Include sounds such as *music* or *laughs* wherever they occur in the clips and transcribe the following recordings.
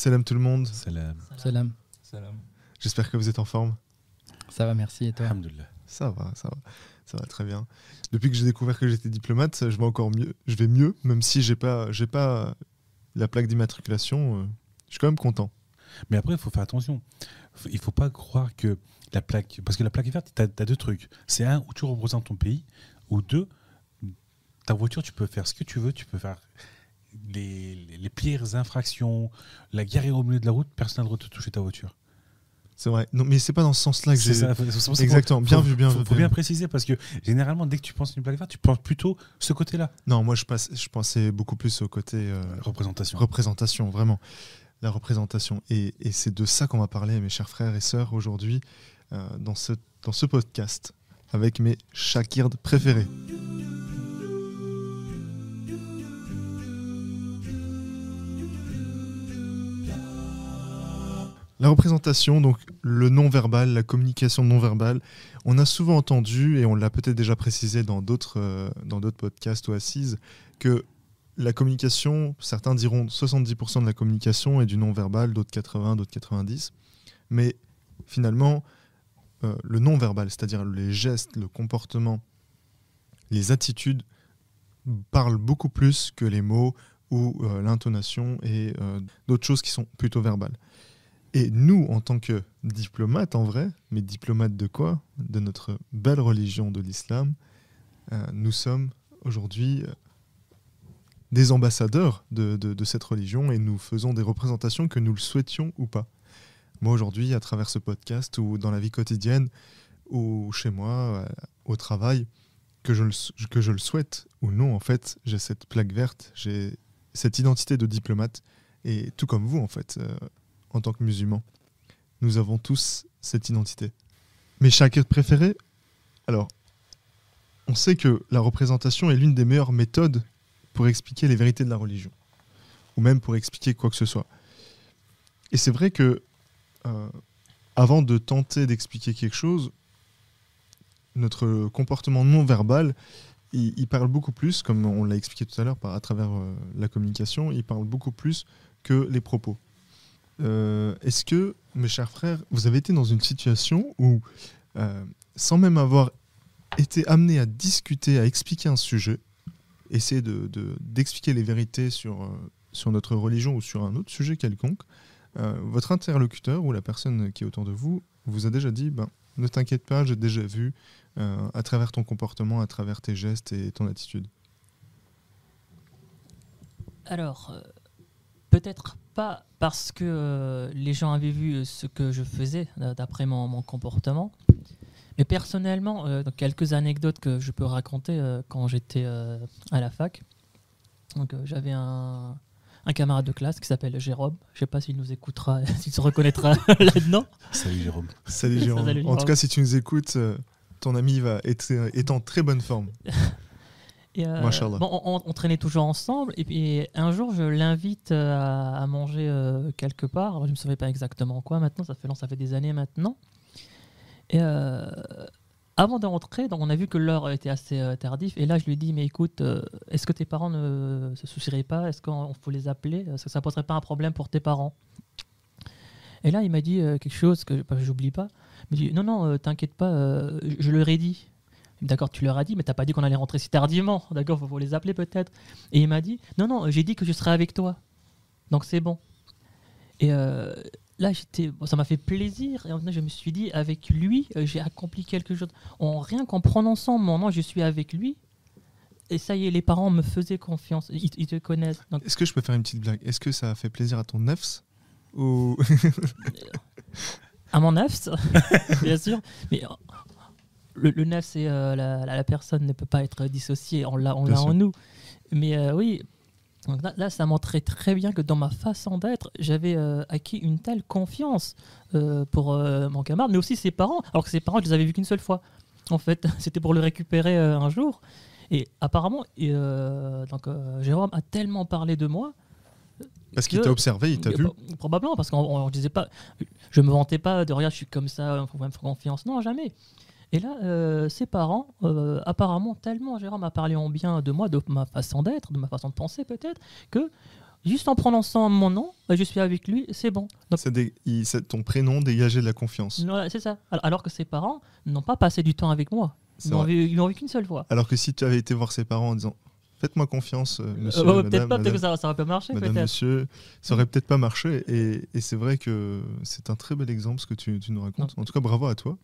Salam tout le monde. Salam. Salam. Salam. J'espère que vous êtes en forme. Ça va, merci. Et toi Alhamdulillah. Ça va, ça va, ça va très bien. Depuis que j'ai découvert que j'étais diplomate, je vais encore mieux. Je vais mieux, même si j'ai pas, j'ai pas la plaque d'immatriculation. euh, je suis quand même content. Mais après, il faut faire attention. Il faut pas croire que la plaque. Parce que la plaque verte, tu as, deux trucs. C'est un, où tu représentes ton pays, ou deux, ta voiture, tu peux faire ce que tu veux, tu peux faire les, pires infractions, la guerre au milieu de la route, personne n'a le droit de te toucher ta voiture. C'est vrai. Non, mais c'est pas dans ce sens-là que j'ai. Exactement. faut- Bien faut- vu, bien faut, vu. faut bien préciser parce que généralement, dès que tu penses une plaque verte, tu penses plutôt ce côté-là. Non, moi je passe, je pensais beaucoup plus au côté euh, Représentation. représentation, vraiment. La représentation. Et, et c'est de ça qu'on va parler, mes chers frères et sœurs, aujourd'hui, euh, dans, ce, dans ce podcast, avec mes Shakird préférés. La représentation, donc le non-verbal, la communication non-verbale, on a souvent entendu, et on l'a peut-être déjà précisé dans d'autres euh, podcasts ou assises, que la communication, certains diront 70% de la communication est du non-verbal, d'autres 80, d'autres 90. Mais finalement, euh, le non-verbal, c'est-à-dire les gestes, le comportement, les attitudes, parlent beaucoup plus que les mots ou euh, l'intonation et d'autres choses qui sont plutôt verbales. Et nous, en tant que diplomates, en vrai, mais diplomates de quoi? De notre belle religion de l'islam, euh, nous sommes aujourd'hui euh, des ambassadeurs de, cette religion et nous faisons des représentations que nous le souhaitions ou pas. Moi aujourd'hui, à travers ce podcast ou dans la vie quotidienne ou chez moi, euh, au travail, que je, le, que je le souhaite ou non, en fait, j'ai cette plaque verte, j'ai cette identité de diplomate et tout comme vous, en fait, en tant que musulmans, nous avons tous cette identité. Mes chakirs préférés Alors, on sait que la représentation est l'une des meilleures méthodes pour expliquer les vérités de la religion, ou même pour expliquer quoi que ce soit. Et c'est vrai que, euh, avant de tenter d'expliquer quelque chose, notre comportement non verbal, il, parle beaucoup plus, comme on l'a expliqué tout à l'heure à travers euh, la communication, il parle beaucoup plus que les propos. Euh, Est-ce que, mes chers frères, vous avez été dans une situation où, euh, sans même avoir été amené à discuter, à expliquer un sujet, essayer de- de- d'expliquer les vérités sur, euh, sur notre religion ou sur un autre sujet quelconque, votre interlocuteur ou la personne qui est autour de vous vous a déjà dit ben, ne t'inquiète pas, j'ai déjà vu à travers ton comportement, à travers tes gestes et ton attitude. Alors, peut-être pas parce que euh, les gens avaient vu euh, ce que je faisais euh, d'après mon, mon comportement, mais personnellement, euh, donc quelques anecdotes que je peux raconter euh, quand j'étais euh, à la fac. Donc, euh, j'avais un, un camarade de classe qui s'appelle Jérôme. Je sais pas s'il nous écoutera, *laughs* s'il se reconnaîtra *laughs* là-dedans. Salut Jérôme. Salut Jérôme. Salut, En tout cas, si tu nous écoutes, euh, ton ami va être, est en très bonne forme. *laughs* Et, euh, bon, on, traînait toujours ensemble. Et puis un jour, je l'invite euh, à, à manger euh, quelque part. Alors, je ne me souviens pas exactement quoi maintenant. Ça fait, long, ça fait des années maintenant. Et euh, avant de rentrer, donc, on a vu que l'heure était assez tardive. Et là, je lui dis Mais écoute, est-ce que tes parents ne se soucieraient pas? Est-ce qu'on faut les appeler? Est-ce que ça ne poserait pas un problème pour tes parents? Et là, il m'a dit quelque chose que bah, j'oublie pas. Il m'a dit Non, non, t'inquiète pas, je- je leur ai dit. D'accord, tu leur as dit, mais t'as pas dit qu'on allait rentrer si tardivement. *laughs* D'accord, faut, faut les appeler peut-être. Et il m'a dit, non, non, j'ai dit que je serais avec toi. Donc c'est bon. Et euh, là, j'étais, bon, ça m'a fait plaisir. Et en fait, je me suis dit, avec lui, euh, j'ai accompli quelque chose. En rien qu'en prononçant mon nom, je suis avec lui. Et ça y est, les parents me faisaient confiance. Ils, ils te connaissent. Donc, Est-ce que je peux faire une petite blague? Est-ce que ça a fait plaisir à ton nefs ou... *laughs* à mon nefs, *laughs* bien sûr. Mais le, le nefs, c'est euh, la, personne ne peut pas être dissociée. On l'a, en nous. Mais euh, oui, donc là, là, ça montrait très bien que dans ma façon d'être, j'avais euh, acquis une telle confiance pour mon camarade, mais aussi ses parents. Alors que ses parents, je les avais vus qu'une seule fois. En fait, *laughs* c'était pour le récupérer un jour. Et apparemment, et, donc, Jérôme a tellement parlé de moi Parce qu'il t'a observé, il t'a vu. Pro- Probablement, parce qu'on on disait pas. Je me vantais pas de regarde, je suis comme ça, faut me faire confiance. Non, jamais. Et là, euh, ses parents, euh, apparemment, tellement Jérôme a parlé en bien de moi, de ma façon d'être, de ma façon de penser peut-être, que Juste en prononçant mon nom, euh, je suis avec lui, c'est bon. Donc, des- il- ton prénom dégageait de la confiance. voilà, c'est ça. Alors- que ses parents n'ont pas passé du temps avec moi. Ils vrai. vu, qu'une seule fois. Alors que si tu avais été voir ses parents en disant Faites-moi confiance, euh, monsieur, Euh, peut-être pas, peut-être que ça, ça aurait pas marché, madame, peut-être. monsieur, ça aurait peut-être pas marché. Et, et c'est vrai que c'est un très bel exemple ce que tu, tu nous racontes. En tout cas, bravo à toi.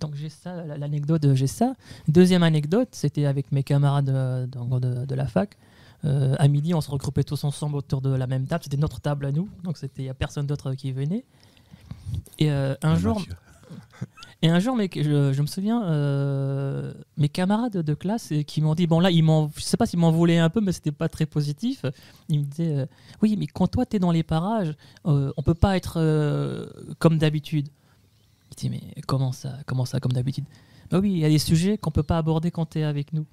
Donc j'ai ça, la- l'anecdote, euh, j'ai ça. Deuxième anecdote, c'était avec mes camarades euh, de, de la fac. Euh, à midi, on se regroupait tous ensemble autour de la même table. C'était notre table à nous, donc il y a personne d'autre qui venait. Et euh, un La jour, *laughs* et un jour, mec, je, je me souviens, euh, mes camarades de classe qui m'ont dit, bon là, ils m'en, je sais pas s'ils m'en voulaient un peu, mais c'était pas très positif. Ils me disaient, oui, mais quand toi t'es dans les parages, on peut pas être comme d'habitude. Je dis, mais comment ça, comment ça, comme d'habitude? Bah oui, il y a des sujets qu'on peut pas aborder quand tu es avec nous.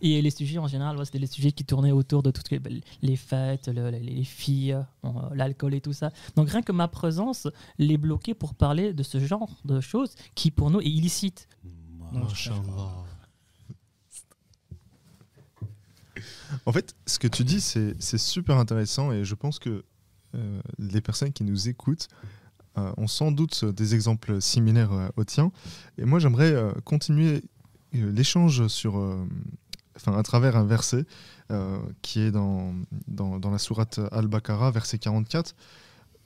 Et les sujets, en général, c'était les sujets qui tournaient autour de toutes les, les fêtes, le- les- les filles, euh, l'alcool et tout ça. Donc rien que ma présence les bloquait pour parler de ce genre de choses qui, pour nous, est illicite. En fait, ce que tu dis, c'est c'est super intéressant et je pense que euh, les personnes qui nous écoutent euh, ont sans doute des exemples similaires euh, aux tiens. Et moi, j'aimerais euh, continuer euh, l'échange sur, euh, enfin, à travers un verset euh, qui est dans, dans, la sourate Al-Baqarah, verset 44,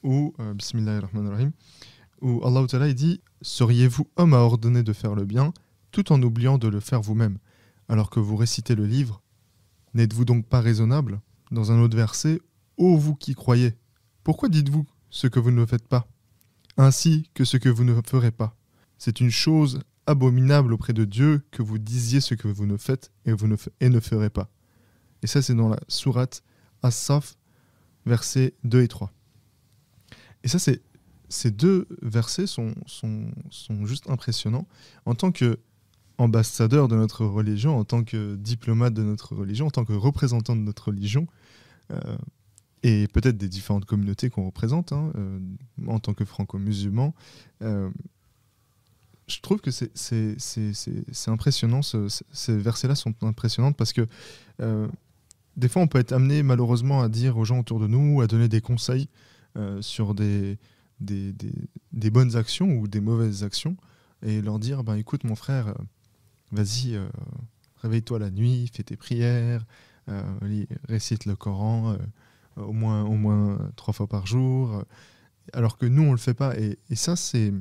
où, euh, où Allah Ta'ala dit Seriez-vous homme à ordonner de faire le bien tout en oubliant de le faire vous-même, alors que vous récitez le livre N'êtes-vous donc pas raisonnable? Dans un autre verset, Ô vous qui croyez, pourquoi dites-vous ce que vous ne faites pas? Ainsi que ce que vous ne ferez pas. C'est une chose abominable auprès de Dieu que vous disiez ce que vous ne faites et, ne, ferez pas. Et ça, c'est dans la sourate As-Saf, versets 2 et 3. Et ça, ces deux versets sont juste impressionnants. En tant que ambassadeur de notre religion, en tant que diplomate de notre religion, en tant que représentant de notre religion, euh, et peut-être des différentes communautés qu'on représente, hein, euh, en tant que franco-musulman, euh, je trouve que c'est- impressionnant, ce- ce- ces versets-là sont impressionnants parce que euh, des fois on peut être amené malheureusement à dire aux gens autour de nous, à donner des conseils sur des, bonnes actions ou des mauvaises actions et leur dire ben écoute mon frère, vas-y, réveille-toi la nuit, fais tes prières, récite le Coran au, moins, au moins trois fois par jour, euh, alors que nous on le fait pas et, ça c'est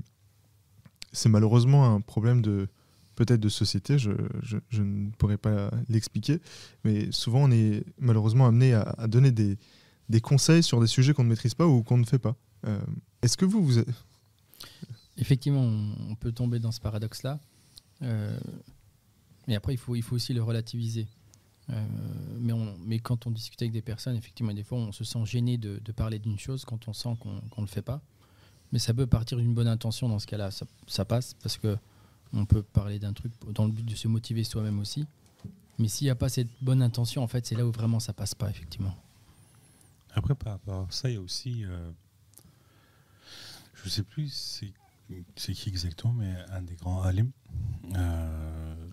c'est malheureusement un problème de peut-être de société, je, je- ne pourrais pas l'expliquer, mais souvent on est malheureusement amené à, donner des, des conseils sur des sujets qu'on ne maîtrise pas ou qu'on ne fait pas. Euh, Est-ce que vous, vous Effectivement, on on peut tomber dans ce paradoxe-là. Euh, mais après, il faut, il faut aussi le relativiser. Euh, mais, on- mais quand on discute avec des personnes, effectivement, des fois, on se sent gêné de, parler d'une chose quand on sent qu'on ne le fait pas. Mais ça peut partir d'une bonne intention dans ce cas-là. Ça, ça passe parce que on peut parler d'un truc dans le but de se motiver soi-même aussi. Mais s'il n'y a pas cette bonne intention, en fait, c'est là où vraiment ça passe pas, effectivement. Après, par rapport à ça, il y a aussi. euh, je sais plus c'est qui exactement, mais un des grands alim, euh,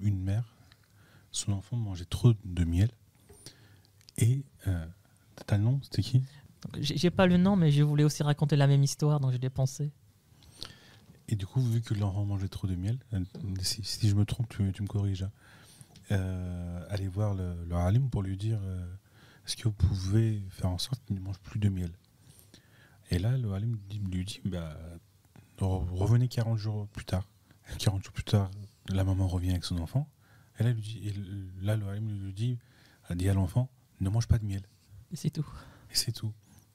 une mère, son enfant mangeait trop de miel. Et. Euh, T'as le nom C'était qui? J'ai pas le nom, mais je voulais aussi raconter la même histoire, donc j'ai dépensé. Et du coup, vu que l'enfant mangeait trop de miel, euh, si, si je me trompe, tu, tu me corriges. hein, euh, allez voir le, le alim pour lui dire euh, est-ce que vous pouvez faire en sorte qu'il ne mange plus de miel? Et là, le alim dit- lui dit bah, re- revenez 40 jours plus tard. 40 jours plus tard, la maman revient avec son enfant. Et là, lui dit, et le- là le alim lui dit, a dit à l'enfant ne mange pas de miel. Et c'est tout. Et c'est tout.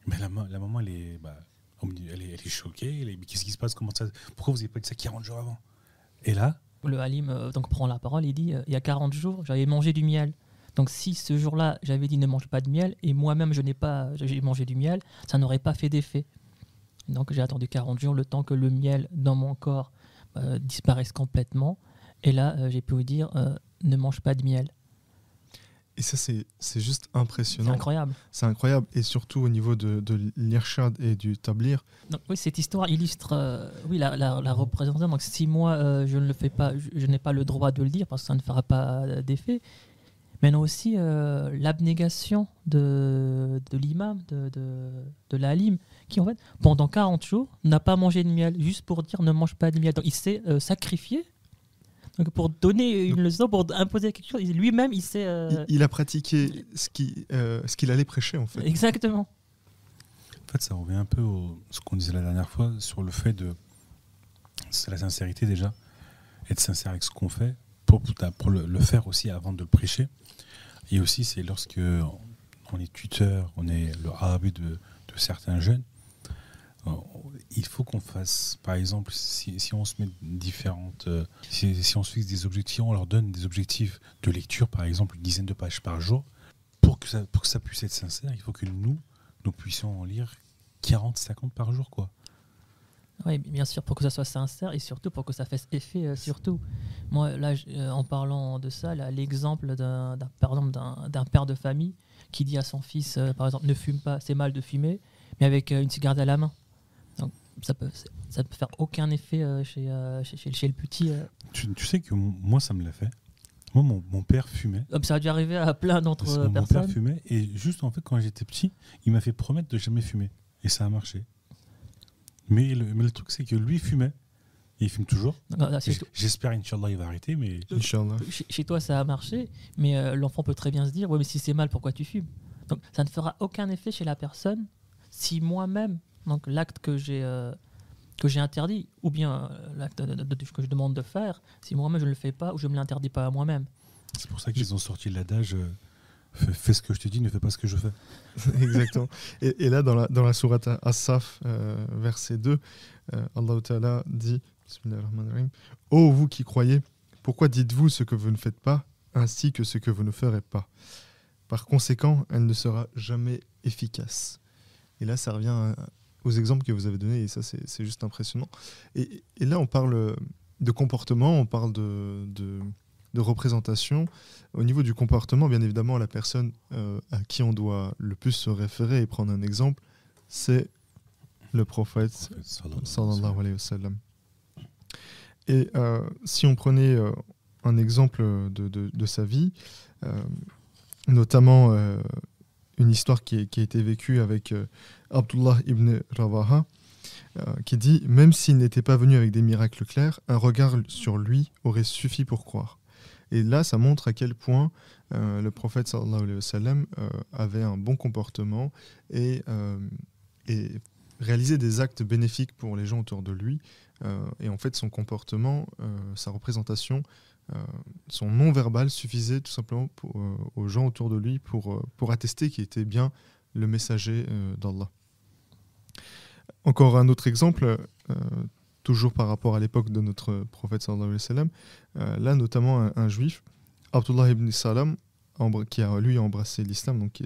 Mais la, ma- la maman, elle est, bah, elle est, elle est choquée. Elle est, mais qu'est-ce qui se passe? Comment ça Pourquoi vous n'avez pas dit ça 40 jours avant? Et là, Le Halim euh, donc, prend la parole et dit euh, Il y a 40 jours, j'avais mangé du miel. Donc, si ce jour-là, j'avais dit ne mange pas de miel, et moi-même, je n'ai pas j'ai mangé du miel, ça n'aurait pas fait d'effet. Donc, j'ai attendu 40 jours, le temps que le miel dans mon corps euh, disparaisse complètement. Et là, euh, j'ai pu vous dire euh, Ne mange pas de miel. Et ça, c'est c'est juste C'est impressionnant. incroyable. C'est incroyable. Et surtout au niveau de, de l'irshad et du tablir. Donc, oui, cette histoire illustre euh, oui, la, la, la représentation. Donc, si moi, euh, je ne le fais pas, je, je n'ai pas le droit de le dire parce que ça ne fera pas d'effet. mais aussi euh, l'abnégation de, de l'imam, de, de, de l'alim, qui en fait, pendant 40 jours, n'a pas mangé de miel, juste pour dire ne mange pas de miel. Donc il s'est sacrifié donc, pour donner une leçon, pour imposer quelque chose. Lui-même, il s'est... euh, Il, il a pratiqué ce euh, ce qu'il allait prêcher, en fait. Exactement. En fait, ça revient un peu au ce qu'on disait la dernière fois sur le fait de. C'est la sincérité déjà. Être sincère avec ce qu'on fait pour, pour le, le faire aussi avant de le prêcher. Et aussi, c'est lorsque on est tuteur, on est le rabbi de, de certains jeunes. Euh, Il faut qu'on fasse, par exemple, si, on se met différentes, euh, si, on se fixe des objectifs, on leur donne des objectifs de lecture, par exemple, une dizaine de pages par jour, pour que ça, pour que ça puisse être sincère, il faut que nous, nous puissions en lire 40, 50 par jour, quoi. Oui, bien sûr, pour que ça soit sincère et surtout pour que ça fasse effet, euh, surtout. Moi, là, en parlant de ça, l'exemple d'un, père de famille qui dit à son fils, par exemple, ne fume pas, c'est mal de fumer, mais avec une cigarette à la main. Ça peut, ça peut faire aucun effet euh, chez, euh, chez, chez- chez le petit. euh. Tu, tu sais que moi, ça me l'a fait. Moi, mon, mon père fumait. Comme ça a dû arriver à plein que euh, mon père personnes. fumait. Et juste, en fait, quand j'étais petit, il m'a fait promettre de jamais fumer. Et ça a marché. Mais le, mais le truc, c'est que lui fumait. Et il fume toujours. J'espère, Inch'Allah, il va arrêter. Mais Inch'Allah. Chez, chez toi, ça a marché, mais euh, l'enfant peut très bien se dire Ouais, mais si c'est mal, pourquoi tu fumes? Donc, ça ne fera aucun effet chez la personne si moi-même, donc l'acte que j'ai euh, que j'ai interdit, ou bien euh, l'acte que je demande de faire, si moi-même je ne le fais pas ou je ne me l'interdis pas à moi-même. c'est pour ça qu'ils ont sorti l'adage euh, fais, ce que je te dis, ne fais pas ce que je fais. *laughs* Exactement. Et, et là, dans la, dans la sourate As-Saf, euh, verset 2, euh, Allah Ta'ala dit Ô vous qui croyez, pourquoi dites-vous ce que vous ne faites pas, ainsi que ce que vous ne ferez pas? Par conséquent, elle ne sera jamais efficace. Et là, ça revient à- aux exemples que vous avez donnés, et ça, c'est juste impressionnant. Et, et là, on parle de comportement, on parle de, de, de représentation. Au niveau du comportement, bien évidemment, la personne euh, à qui on doit le plus se référer et prendre un exemple, c'est le prophète sallallahu alayhi wa sallam. Et euh, si on prenait euh, un exemple de, de- de sa vie, euh, notamment euh, une histoire qui, a été vécue avec euh, Abdullah ibn Rawaha, euh, qui dit Même s'il n'était pas venu avec des miracles clairs, un regard sur lui aurait suffi pour croire. Et là, ça montre à quel point euh, le prophète avait un bon comportement et, et réalisait des actes bénéfiques pour les gens autour de lui. Et en fait, son comportement, sa représentation, son non-verbal suffisait tout simplement euh, aux gens autour de lui pour, euh, pour attester qu'il était bien le messager euh, d'Allah. Encore un autre exemple, euh, toujours par rapport à l'époque de notre prophète euh, là notamment un, juif, Abdullah ibn Salam, qui a lui embrassé l'islam, donc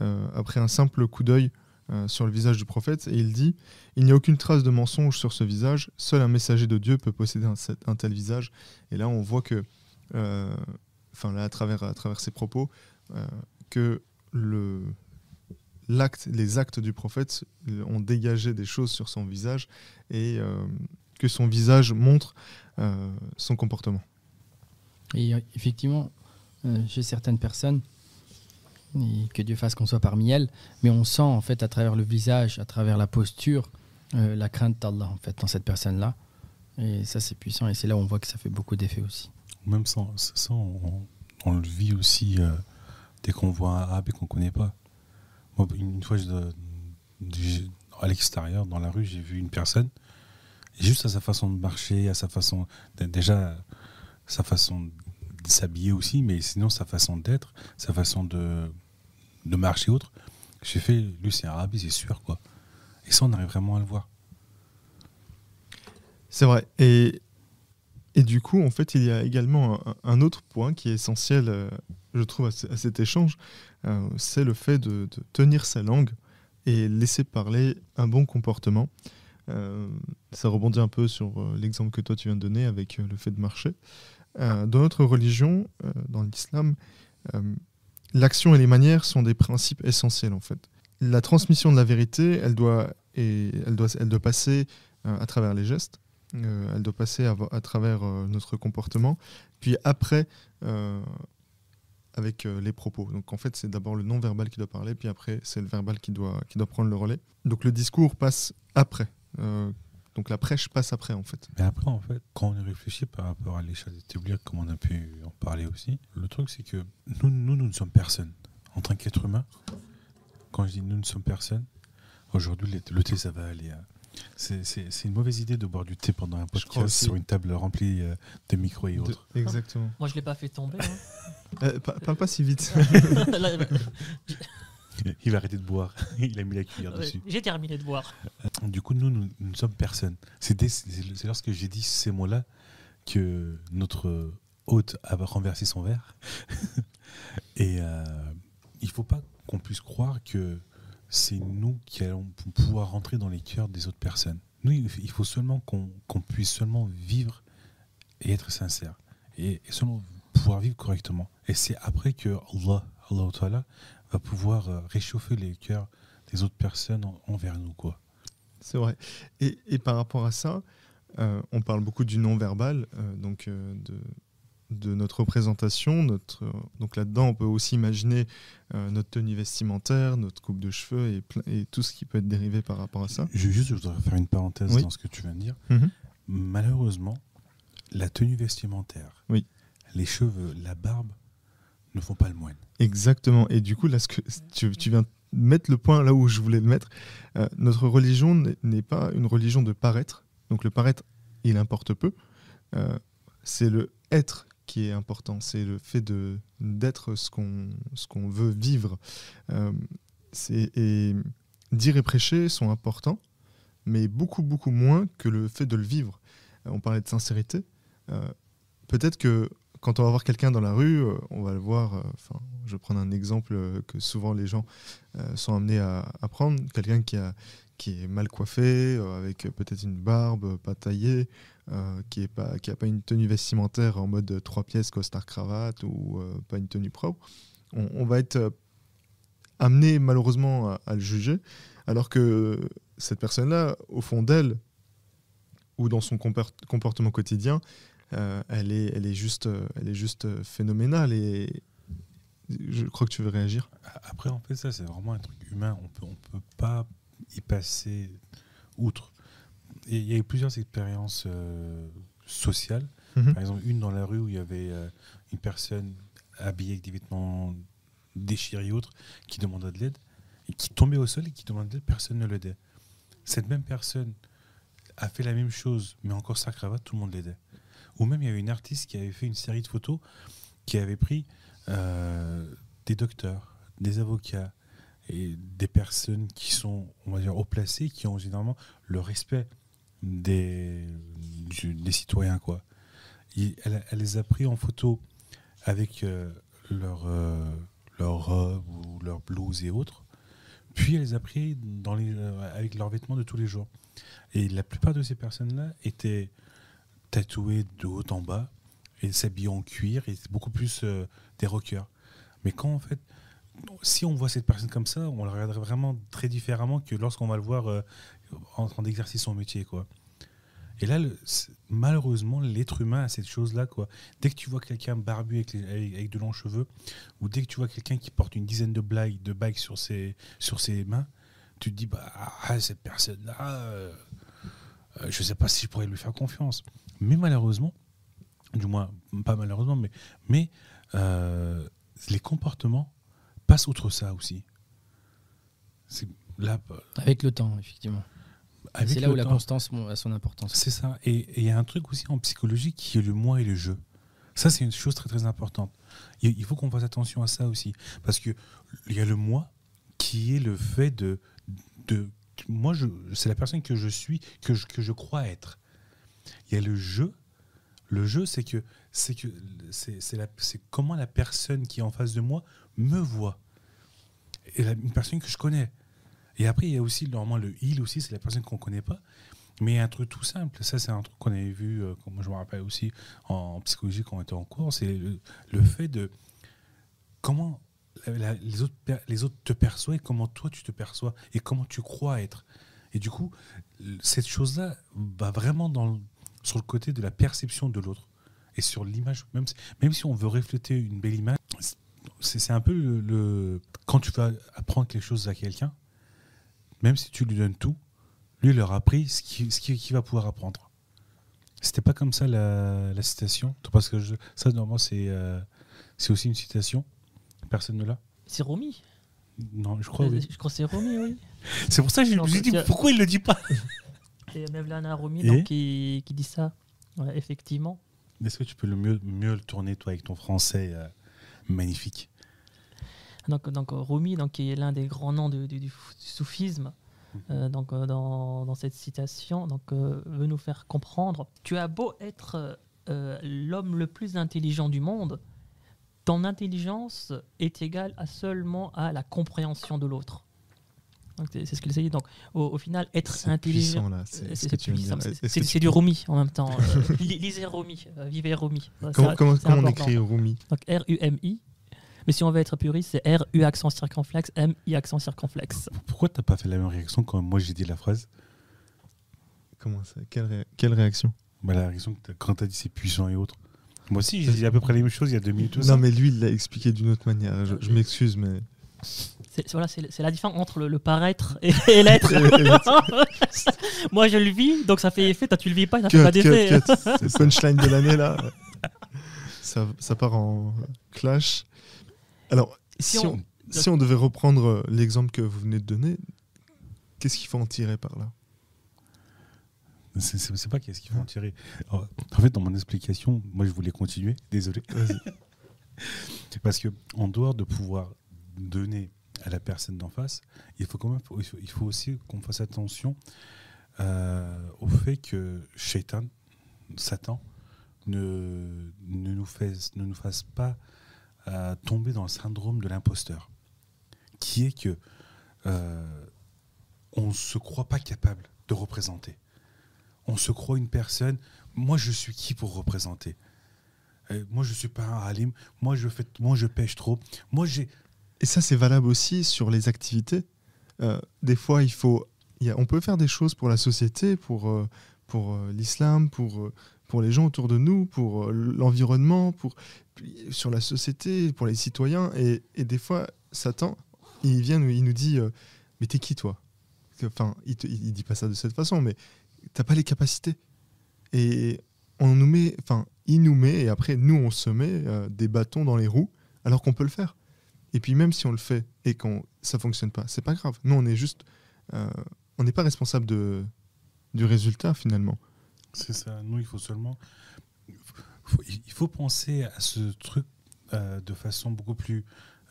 euh, après un simple coup d'œil euh, sur le visage du prophète, et il dit Il n'y a aucune trace de mensonge sur ce visage, seul un messager de Dieu peut posséder un, tel visage. Et là, on voit que, euh, enfin là, à travers, ses propos, euh, que le, les actes du prophète euh, ont dégagé des choses sur son visage et euh, que son visage montre euh, son comportement. Et euh, effectivement, euh, chez certaines personnes, que Dieu fasse qu'on soit parmi elles, mais on sent en fait à travers le visage, à travers la posture, euh, la crainte d'Allah en fait dans cette personne-là. Et ça c'est puissant et c'est là où on voit que ça fait beaucoup d'effet aussi. Même sans, ça, on, le vit aussi euh, dès qu'on voit un arabe et qu'on ne connaît pas. Moi, une fois, à l'extérieur, dans la rue, j'ai vu une personne, juste à sa façon de marcher, à sa façon. Déjà, sa façon s'habiller aussi, mais sinon sa façon d'être, sa façon de, marcher autre. J'ai fait, lui, c'est arabe, c'est sûr, quoi. Et ça, on arrive vraiment à le voir. C'est vrai. Et, du coup, en fait, il y a également un, autre point qui est essentiel, euh, je trouve, à, ce- à cet échange, euh, c'est le fait de, tenir sa langue et laisser parler un bon comportement. Euh, ça rebondit un peu sur l'exemple que toi tu viens de donner avec le fait de marcher. Euh, dans notre religion, euh, dans l'islam, euh, l'action et les manières sont des principes essentiels en fait. La transmission de la vérité, elle doit, et elle doit, elle doit passer à travers les gestes, elle doit passer à, travers notre comportement, puis après, avec les propos. Donc en fait, c'est d'abord le non-verbal qui doit parler, puis après, c'est le verbal qui doit, qui doit prendre le relais. Donc le discours passe après. Donc la prêche passe après, en fait. Mais après, en fait, quand on y réfléchit par rapport à l'échelle des théories, comme on a pu en parler aussi, le truc, c'est que nous, nous, nous ne sommes personne. En tant qu'être humain, quand je dis nous ne sommes personne, aujourd'hui, le- thé, ça va aller. hein. C'est c'est- c'est une mauvaise idée de boire du thé pendant un podcast sur une table remplie euh, de micros et De- autres. exactement. Moi, je l'ai pas fait tomber. hein. Euh, pa- parle pas si vite. *laughs* *laughs* *laughs* Il va arrêter de boire. *laughs* Il a mis la cuillère ouais, dessus. J'ai terminé de boire. Du coup, nous, nous, ne sommes personne. C'est lorsque j'ai dit ces mots-là que notre hôte a renversé son verre. *laughs* Et euh, il faut pas qu'on puisse croire que c'est nous qui allons pou- pouvoir rentrer dans les cœurs des autres personnes. Nous, il faut seulement qu'on puisse seulement vivre et être sincère. Et, et seulement pouvoir vivre correctement. Et c'est après que Allah, Allah Va pouvoir euh, réchauffer les cœurs des autres personnes en- envers nous. quoi. C'est vrai. Et, et par rapport à ça, euh, on parle beaucoup du non-verbal, euh, donc euh, de, de notre représentation. Notre, donc là-dedans, on peut aussi imaginer notre tenue vestimentaire, notre coupe de cheveux et, plein- et tout ce qui peut être dérivé par rapport à ça. Je, juste, je voudrais faire une parenthèse Oui. dans ce que tu viens de dire. Mhm. Malheureusement, la tenue vestimentaire, Oui. les cheveux, la barbe ne font pas le moine. Exactement. Et du coup, là, ce que tu, tu viens mettre le point là où je voulais le mettre. Euh, notre religion n'est- pas une religion de paraître. Donc le paraître, il importe peu. Euh, c'est le être qui est important. C'est le fait de d'être ce qu'on ce qu'on veut vivre. Euh, c'est- et dire et prêcher sont importants, mais beaucoup beaucoup moins que le fait de le vivre. On parlait de sincérité. Peut-être que quand on va voir quelqu'un dans la rue, euh, on va le voir. euh, je vais prendre un exemple euh, que souvent les gens sont amenés à, prendre. Quelqu'un qui, est mal coiffé, avec peut-être une barbe pas taillée, qui n'a pas, une tenue vestimentaire en mode trois pièces, costard, cravate, ou pas une tenue propre. On, va être amené malheureusement à, le juger, alors que cette personne-là, au fond d'elle, ou dans son compor- comportement quotidien, euh, elle, est, elle, est juste, euh, elle est juste euh, phénoménale. Et je crois que tu veux réagir. Après, en fait, ça, c'est vraiment un truc humain. On peut, on peut pas y passer outre. Il y a eu plusieurs expériences euh, sociales. Mhm. Par exemple, une dans la rue où il y avait euh, une personne habillée avec des vêtements déchirés et autres qui demandait de l'aide et qui tombait au sol et qui demandait de l'aide, personne ne l'aidait. Cette même personne a fait la même chose, mais encore sa cravate, tout le monde l'aidait. Ou même il y avait une artiste qui avait fait une série de photos qui avait pris euh, des docteurs, des avocats et des personnes qui sont, on va dire, haut placées, qui ont généralement le respect des, du- des citoyens, quoi. Elle, elle les a pris en photo avec euh, leur, euh, leur robe ou leur blouse et autres. Puis elle les a pris dans les, euh, avec leurs vêtements de tous les jours. Et la plupart de ces personnes-là étaient tatouées de haut en bas et s'habillaient en cuir et c'est beaucoup plus euh, des rockers. Mais quand en fait, si on voit cette personne comme ça, on la regarderait vraiment très différemment que lorsqu'on va le voir euh, en train d'exercer son métier, quoi. Et là, malheureusement, l'être humain a cette chose-là, quoi. Dès que tu vois quelqu'un barbu avec- avec de longs cheveux, ou dès que tu vois quelqu'un qui porte une dizaine de blagues, de bagues sur ses, sur ses mains, tu te dis, bah, ah, cette personne-là, euh, euh, je sais pas si je pourrais lui faire confiance. Mais malheureusement, du moins, pas malheureusement, mais, mais euh, les comportements passent outre ça aussi. Là, Avec le temps, effectivement. C'est là où la constance a son importance. C'est ça. Et il y a un truc aussi en psychologie qui est le moi et le je. Ça, c'est une chose très très importante. Il faut qu'on fasse attention à ça aussi. Parce qu'il y a le moi qui est le fait de. de moi, je, c'est la personne que je suis, que je, que je crois être. Il y a le je. Le je, c'est que c'est que c'est comment la personne qui est en face de moi me voit. Et la- une personne que je connais. Et après, il y a aussi normalement le il aussi, c'est la personne qu'on connaît pas. Mais il y a un truc tout simple, ça c'est un truc qu'on avait vu, euh, comme je me rappelle aussi en, psychologie quand on était en cours, c'est le, fait de comment les, autres, les autres te perçoivent et comment toi tu te perçois et comment tu crois être. Et du coup, cette chose-là va vraiment dans, sur le côté de la perception de l'autre et sur l'image, même, si- même si on veut refléter une belle image, c'est un peu le, le- Quand tu vas apprendre quelque chose à quelqu'un, même si tu lui donnes tout, lui, il aura appris ce qu'il ce va pouvoir apprendre. C'était pas comme ça la, la citation Parce que je- ça, normalement, c'est euh, c'est aussi une citation. Personne ne l'a C'est Romy. Non, je crois, oui. Je crois que c'est Romy, oui. *laughs* C'est pour ça que je me suis dit, pourquoi il le dit pas? *laughs* C'est Mevlana Et donc, qui, qui dit ça. Ouais, effectivement. Est-ce que tu peux le mieux, mieux le tourner, toi, avec ton français euh, magnifique? Donc, donc Rumi, donc, qui est l'un des grands noms du, du- du soufisme, euh, donc, euh, dans, dans cette citation, donc, euh, veut nous faire comprendre Tu as beau être euh, l'homme le plus intelligent du monde, ton intelligence est égale à seulement à la compréhension de l'autre. Donc, C'est ce qu'il s'agit. Donc, au, au final, être C'est intelligent. puissant, là. C'est ce C'est du Rumi en même temps. Euh, *laughs* li- lisez Rumi, euh, vivez Rumi. Comment, comment, c'est comment on écrit Rumi Donc R-U-M-I. Mais si on veut être puriste, c'est R-U accent circonflexe, M-I accent circonflexe. Pourquoi t'as pas fait la même réaction quand moi j'ai dit la phrase? Comment ça? Quelle, ré- quelle réaction? Bah, La réaction que t'as- quand t'as dit c'est puissant et autres. Moi aussi, j'ai dit à peu près les mêmes choses il y a deux minutes. Non, mais lui, il l'a expliqué d'une autre manière. Je, je m'excuse, mais. C'est voilà, c'est c'est la différence entre le, le paraître et, *laughs* et l'être. *laughs* Moi, je le vis, donc ça fait effet. Toi, tu le vis pas, ça fait Cut, pas cut, d'effet. *laughs* C'est punchline de l'année, là. Ça, ça part en clash. Alors, Si si, on- on, si on devait reprendre euh, l'exemple que vous venez de donner, qu'est-ce qu'il faut en tirer par là? C'est- pas qu'est-ce qu'il faut en tirer. Alors, En fait, dans mon explication, moi je voulais continuer, désolé. Parce que en dehors de pouvoir donner à la personne d'en face, il faut quand même, il faut, aussi qu'on fasse attention euh, au fait que Shaitan, Satan, ne, ne, nous, fasse, ne nous fasse pas euh, tomber dans le syndrome de l'imposteur, qui est que euh, on se croit pas capable de représenter. On se croit une personne. Moi, je suis qui pour représenter? Moi, je suis pas un alim. Moi, je fais, moi, je pêche trop. Moi, j'ai. Et ça, c'est valable aussi sur les activités. Euh, des fois, il faut, on peut faire des choses pour la société, pour, euh, pour euh, l'islam, pour, pour les gens autour de nous, pour l'environnement, pour, sur la société, pour les citoyens. Et, des fois, Satan, il vient, il nous dit Mais t'es qui, toi? Enfin, il, te- il dit pas ça de cette façon, mais t'as pas les capacités. Et on nous met, enfin, il nous met, et après, nous, on se met des bâtons dans les roues, alors qu'on peut le faire. Et puis même si on le fait et qu'on ça fonctionne pas, c'est pas grave. Nous on est juste, euh, on n'est pas responsable du résultat finalement. C'est ça. Nous, il faut seulement. il faut penser à ce truc euh, de façon beaucoup plus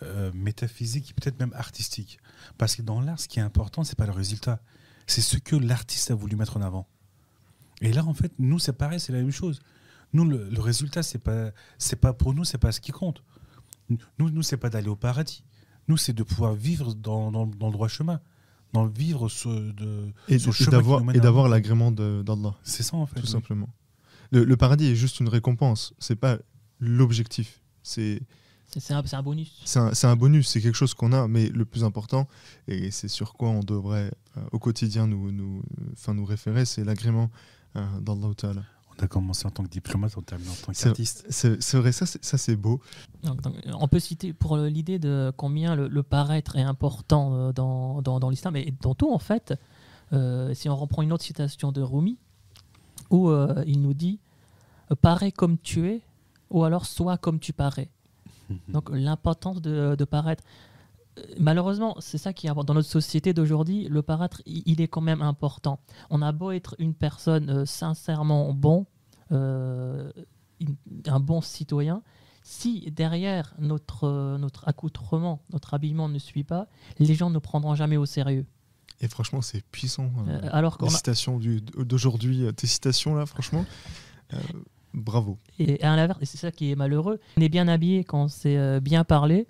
euh, métaphysique et peut-être même artistique. Parce que dans l'art, ce qui est important, c'est pas le résultat, c'est ce que l'artiste a voulu mettre en avant. Et là, en fait, nous, c'est pareil, c'est la même chose. Nous, le, le résultat, c'est pas, c'est pas pour nous, c'est pas ce qui compte. Nous, nous, c'est pas d'aller au paradis. Nous, c'est de pouvoir vivre dans, dans- dans le droit chemin, dans le vivre ce, de, Et, ce et chemin qui d'avoir et d'avoir l'agrément de- d'Allah, C'est ça, en fait. tout oui. simplement. Le, le paradis est juste une récompense, c'est pas l'objectif. C'est C'est un, c'est un bonus. c'est un, c'est un bonus, c'est quelque chose qu'on a, mais le plus important, et c'est sur quoi on devrait euh, au quotidien nous, nous, enfin, nous référer, c'est l'agrément euh, d'Allah Ta'ala. On a commencé en tant que diplomate, on termine en tant qu'artiste. C'est vrai, ça c'est ça, c'est beau. Donc, donc, on peut citer pour le- l'idée de combien le, le paraître est important euh, dans, dans, dans l'islam et dans tout en fait. euh, si on reprend une autre citation de Rumi, où euh, il nous dit euh, parais comme tu es ou alors sois comme tu parais. *laughs* Donc l'importance de, de paraître. Malheureusement, c'est ça qui est important. Dans notre société d'aujourd'hui, le paraître, il est quand même important. On a beau être une personne euh, sincèrement bon, euh, une- un bon citoyen, si derrière notre, euh, notre accoutrement, notre habillement ne suit pas, les gens ne prendront jamais au sérieux. Et franchement, c'est puissant. Euh, alors les a- citations d'aujourd'hui, tes citations là, franchement, bravo. Et à l'inverse, c'est ça qui est malheureux, on est bien habillé quand c'est euh, bien parlé,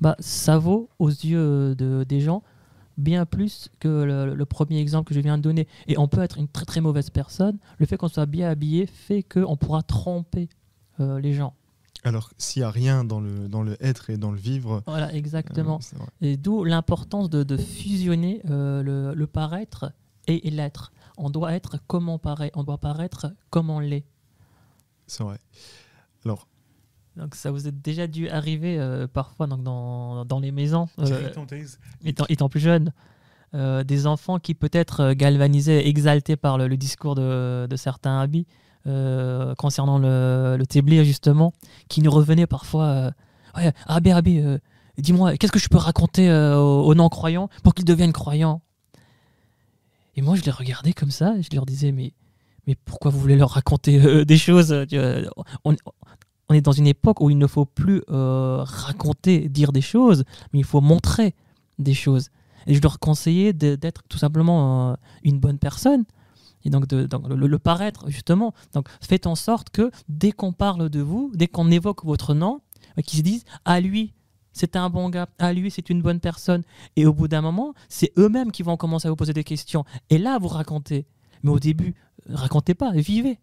bah, ça vaut aux yeux de, des gens bien plus que le, le premier exemple que je viens de donner. Et on peut être une très très mauvaise personne. Le fait qu'on soit bien habillé fait qu'on pourra tromper euh, les gens. Alors, s'il n'y a rien dans le, dans le être et dans le vivre, Voilà, euh, exactement. Et d'où l'importance de, de fusionner euh, le, le paraître et, et l'être. On doit être comme on paraît, on doit paraître comme on l'est. c'est vrai. Alors, Donc ça vous est déjà dû arriver euh, parfois donc dans, dans les maisons, euh, étant, étant plus jeune, euh, des enfants qui peut-être galvanisés, exaltés par le, le discours de, de certains habits concernant le, le téblir justement, qui nous revenaient parfois ouais, Rabbi, Rabbi, dis-moi, qu'est-ce que je peux raconter aux, aux non-croyants pour qu'ils deviennent croyants? Et moi je les regardais comme ça et je leur disais mais, mais pourquoi vous voulez leur raconter euh, des choses euh, on, on est dans une époque où il ne faut plus euh, raconter, dire des choses, mais il faut montrer des choses. Et je leur conseillais d'être tout simplement euh, une bonne personne. Et donc, de, le, le paraître, justement. Donc, faites en sorte que dès qu'on parle de vous, dès qu'on évoque votre nom, euh, qu'ils se disent Ah, lui, c'est un bon gars. Ah, lui, c'est une bonne personne. Et au bout d'un moment, c'est eux-mêmes qui vont commencer à vous poser des questions. Et là, vous racontez. Mais au début, racontez pas, vivez.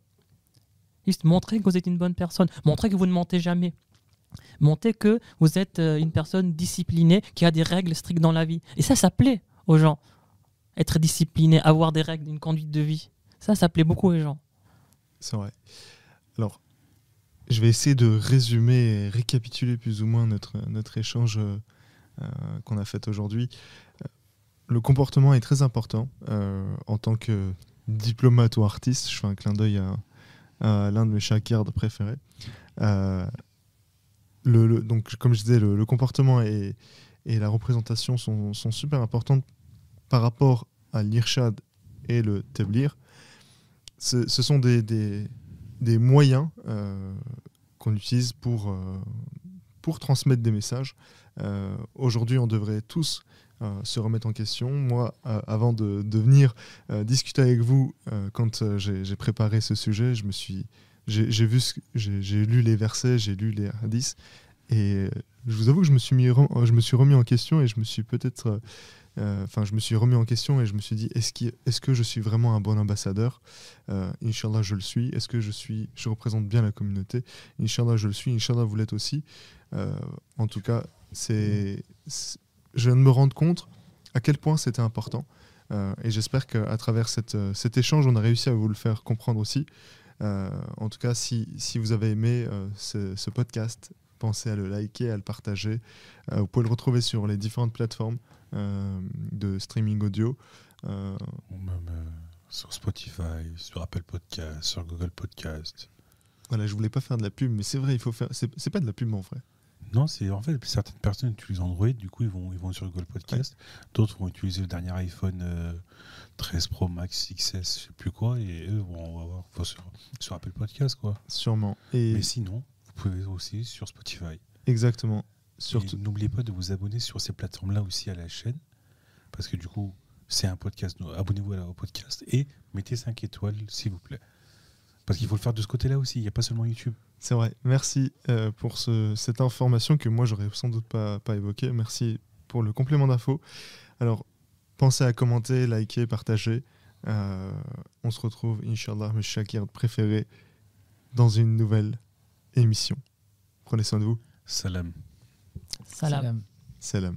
Juste montrez que vous êtes une bonne personne. Montrez que vous ne mentez jamais. Montrez que vous êtes euh, une personne disciplinée, qui a des règles strictes dans la vie. Et ça, ça plaît aux gens. Être discipliné, avoir des règles, une conduite de vie. Ça, ça plaît beaucoup aux gens. C'est vrai. Alors, je vais essayer de résumer et récapituler plus ou moins notre, notre échange euh, euh, qu'on a fait aujourd'hui. Le comportement est très important en tant que diplomate ou artiste. Je fais un clin d'œil à l'un de mes shakirs préférés. Euh, le, donc, comme je disais, le, comportement et, et la représentation sont, sont super importantes par rapport à l'irshad et le tablir. Ce, sont des, des, moyens euh, qu'on utilise pour, euh, pour transmettre des messages. Euh, Aujourd'hui, on devrait tous euh, se remettre en question. Moi, euh, avant de, venir discuter avec vous, quand j'ai préparé ce sujet, je me suis, j'ai vu, j'ai lu les versets, j'ai lu les hadiths, et je vous avoue que je me suis mis, je me suis remis en question et je me suis peut-être, enfin, je me suis remis en question et je me suis dit, est-ce qu'il- est-ce que je suis vraiment un bon ambassadeur? Inch'Allah, je le suis. Est-ce que je suis, je représente bien la communauté? Inch'Allah, je le suis. Inch'Allah, vous l'êtes aussi. En tout cas, c'est, je viens de me rendre compte à quel point c'était important. Euh, et j'espère qu'à travers cette, euh, cet échange, on a réussi à vous le faire comprendre aussi. Euh, en tout cas, si, si vous avez aimé euh, ce, ce podcast, pensez à le liker, à le partager. Vous pouvez le retrouver sur les différentes plateformes de streaming audio. Ou même sur Spotify, sur Apple Podcast, sur Google Podcast. voilà, je voulais pas faire de la pub, mais c'est vrai, il faut faire. C'est pas de la pub en vrai. Non, c'est en fait certaines personnes utilisent Android, du coup ils vont ils vont sur Google Podcast. D'autres vont utiliser le dernier iPhone euh, 13 Pro Max XS, je sais plus quoi, et eux vont on va voir faut sur, sur Apple Podcast quoi. Sûrement. Et Mais sinon, vous pouvez aussi sur Spotify. exactement. Surtout. N'oubliez pas de vous abonner sur ces plateformes-là aussi à la chaîne, parce que du coup, c'est un podcast. Abonnez-vous au podcast et mettez 5 étoiles, s'il vous plaît. Parce qu'il faut le faire de ce côté-là aussi, il n'y a pas seulement YouTube. C'est vrai. Merci euh, pour ce- cette information que moi j'aurais sans doute pas, pas évoquée. Merci pour le complément d'info. Alors, pensez à commenter, liker, partager. Euh, on se retrouve, Inch'Allah, mes Shakir préférés, dans une nouvelle émission. Prenez soin de vous. Salam. Salam. Salam. Salam.